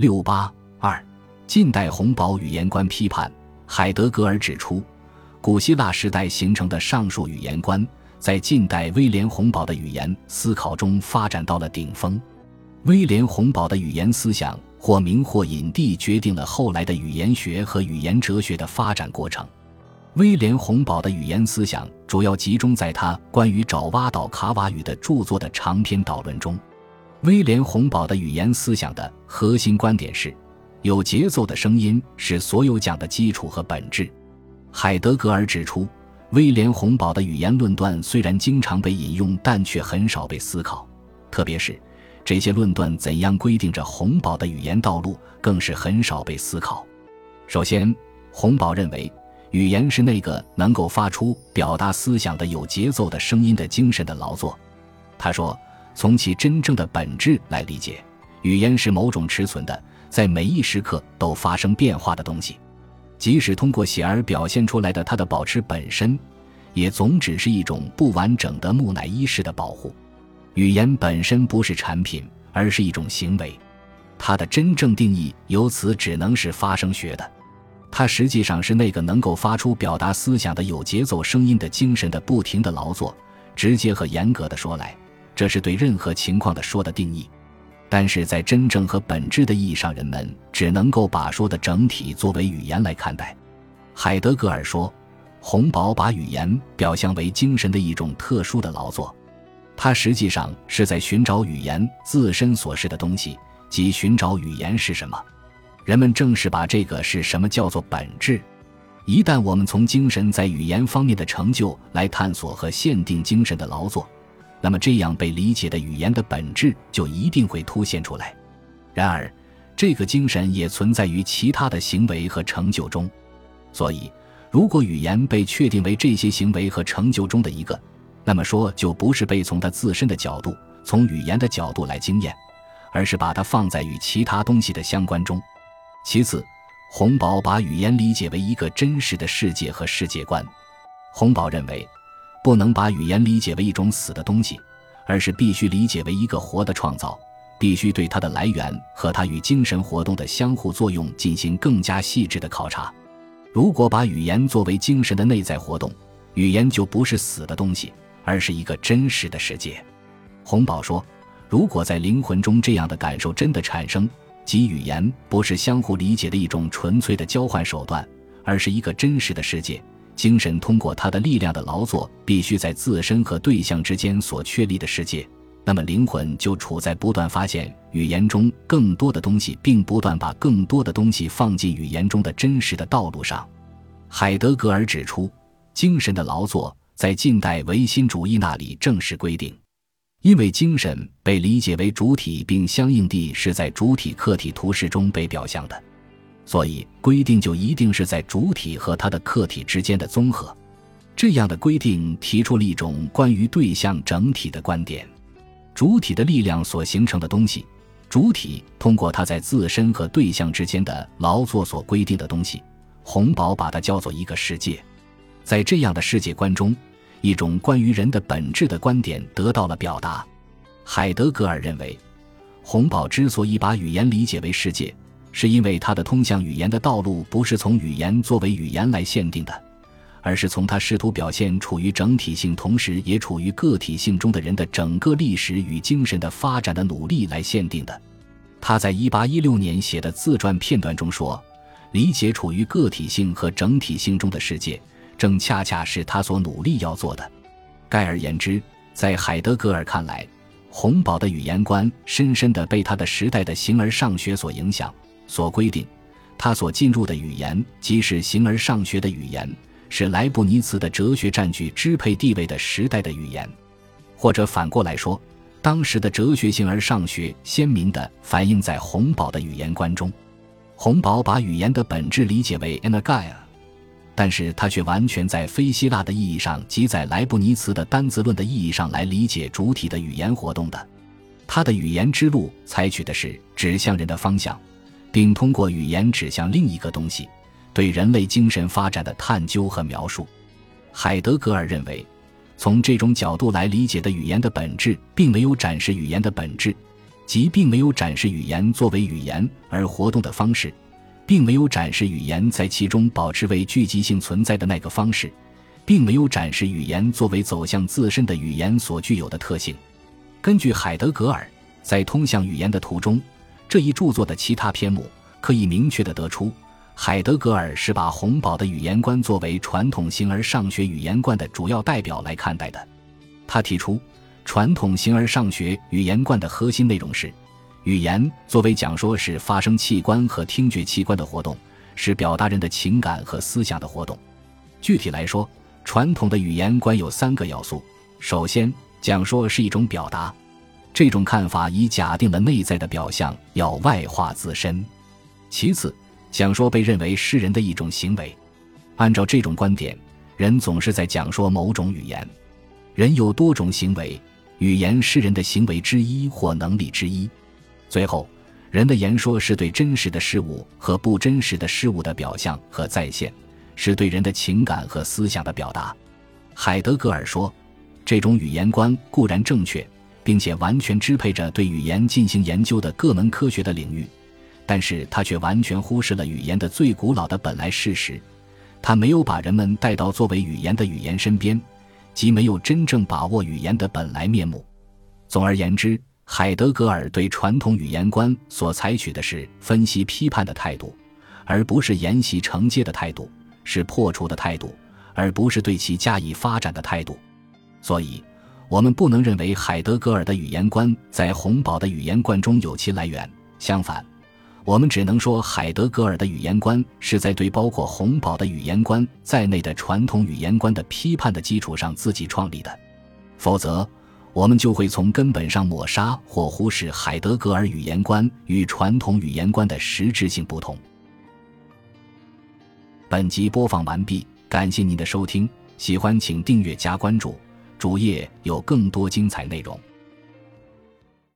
六八二，近代洪堡语言观批判。海德格尔指出，古希腊时代形成的上述语言观，在近代威廉洪堡的语言思考中发展到了顶峰。威廉洪堡的语言思想或明或隐地决定了后来的语言学和语言哲学的发展过程。威廉洪堡的语言思想主要集中在他关于爪哇岛卡瓦语的著作的长篇导论中。威廉洪堡的语言思想的核心观点是。有节奏的声音是所有讲的基础和本质。海德格尔指出，威廉·洪堡的语言论断虽然经常被引用，但却很少被思考。特别是这些论断怎样规定着洪堡的语言道路，更是很少被思考。首先，洪堡认为，语言是那个能够发出表达思想的有节奏的声音的精神的劳作。他说，从其真正的本质来理解，语言是某种持存的。在每一时刻都发生变化的东西，即使通过写而表现出来的它的保持本身，也总只是一种不完整的木乃伊式的保护。语言本身不是产品，而是一种行为，它的真正定义由此只能是发声学的。它实际上是那个能够发出表达思想的有节奏声音的精神的不停的劳作。直接和严格的说来，这是对任何情况的说的定义。但是在真正和本质的意义上，人们只能够把说的整体作为语言来看待。海德格尔说，洪堡把语言表象为精神的一种特殊的劳作，他实际上是在寻找语言自身所示的东西，即寻找语言是什么。人们正是把这个是什么叫做本质。一旦我们从精神在语言方面的成就来探索和限定精神的劳作。那么，这样被理解的语言的本质就一定会凸显出来。然而，这个精神也存在于其他的行为和成就中。所以，如果语言被确定为这些行为和成就中的一个，那么说就不是被从它自身的角度，从语言的角度来经验，而是把它放在与其他东西的相关中。其次，洪堡把语言理解为一个真实的世界和世界观。洪堡认为。不能把语言理解为一种死的东西，而是必须理解为一个活的创造，必须对它的来源和它与精神活动的相互作用进行更加细致的考察。如果把语言作为精神的内在活动，语言就不是死的东西，而是一个真实的世界。洪堡说，如果在灵魂中这样的感受真的产生，即语言不是相互理解的一种纯粹的交换手段，而是一个真实的世界。精神通过它的力量的劳作，必须在自身和对象之间所确立的世界。那么，灵魂就处在不断发现语言中更多的东西，并不断把更多的东西放进语言中的真实的道路上。海德格尔指出，精神的劳作在近代唯心主义那里正式规定，因为精神被理解为主体，并相应地是在主体客体图式中被表象的。所以，规定就一定是在主体和它的客体之间的综合。这样的规定提出了一种关于对象整体的观点：主体的力量所形成的东西，主体通过它在自身和对象之间的劳作所规定的东西。洪堡把它叫做一个世界。在这样的世界观中，一种关于人的本质的观点得到了表达。海德格尔认为，洪堡之所以把语言理解为世界。是因为它的通向语言的道路不是从语言作为语言来限定的，而是从他试图表现处于整体性同时也处于个体性中的人的整个历史与精神的发展的努力来限定的。他在一八一六年写的自传片段中说：“理解处于个体性和整体性中的世界，正恰恰是他所努力要做的。”概而言之，在海德格尔看来，洪堡的语言观深深地被他的时代的形而上学所影响。所规定，他所进入的语言即是形而上学的语言，是莱布尼茨的哲学占据支配地位的时代的语言，或者反过来说，当时的哲学形而上学鲜明地反映在洪堡的语言观中。洪堡把语言的本质理解为 energia，但是他却完全在非希腊的意义上即在莱布尼茨的单字论的意义上来理解主体的语言活动的。他的语言之路采取的是指向人的方向。并通过语言指向另一个东西，对人类精神发展的探究和描述。海德格尔认为，从这种角度来理解的语言的本质，并没有展示语言的本质，即并没有展示语言作为语言而活动的方式，并没有展示语言在其中保持为聚集性存在的那个方式，并没有展示语言作为走向自身的语言所具有的特性。根据海德格尔在《通向语言的途》中这一著作的其他篇目，可以明确地得出，海德格尔是把洪堡的语言观作为传统形而上学语言观的主要代表来看待的。他提出，传统形而上学语言观的核心内容是，语言作为讲说是发生器官和听觉器官的活动，是表达人的情感和思想的活动。具体来说，传统的语言观有三个要素：首先，讲说是一种表达，这种看法已假定了内在的表象要外化自身。其次，讲说被认为是人的一种行为。按照这种观点，人总是在讲说某种语言。人有多种行为，语言是人的行为之一或能力之一。最后，人的言说是对真实的事物和不真实的事物的表象和再现，是对人的情感和思想的表达。海德格尔说。这种语言观固然正确，并且完全支配着对语言进行研究的各门科学的领域，但是他却完全忽视了语言的最古老的本来事实。他没有把人们带到作为语言的语言身边，即没有真正把握语言的本来面目。总而言之，海德格尔对传统语言观所采取的是分析批判的态度，而不是沿袭承接的态度；是破除的态度，而不是对其加以发展的态度。所以，我们不能认为海德格尔的语言观在洪堡的语言观中有其来源。相反，我们只能说海德格尔的语言观是在对包括洪堡的语言观在内的传统语言观的批判的基础上自己创立的。否则，我们就会从根本上抹杀或忽视海德格尔语言观与传统语言观的实质性不同。本集播放完毕，感谢您的收听，喜欢请订阅加关注。主页有更多精彩内容。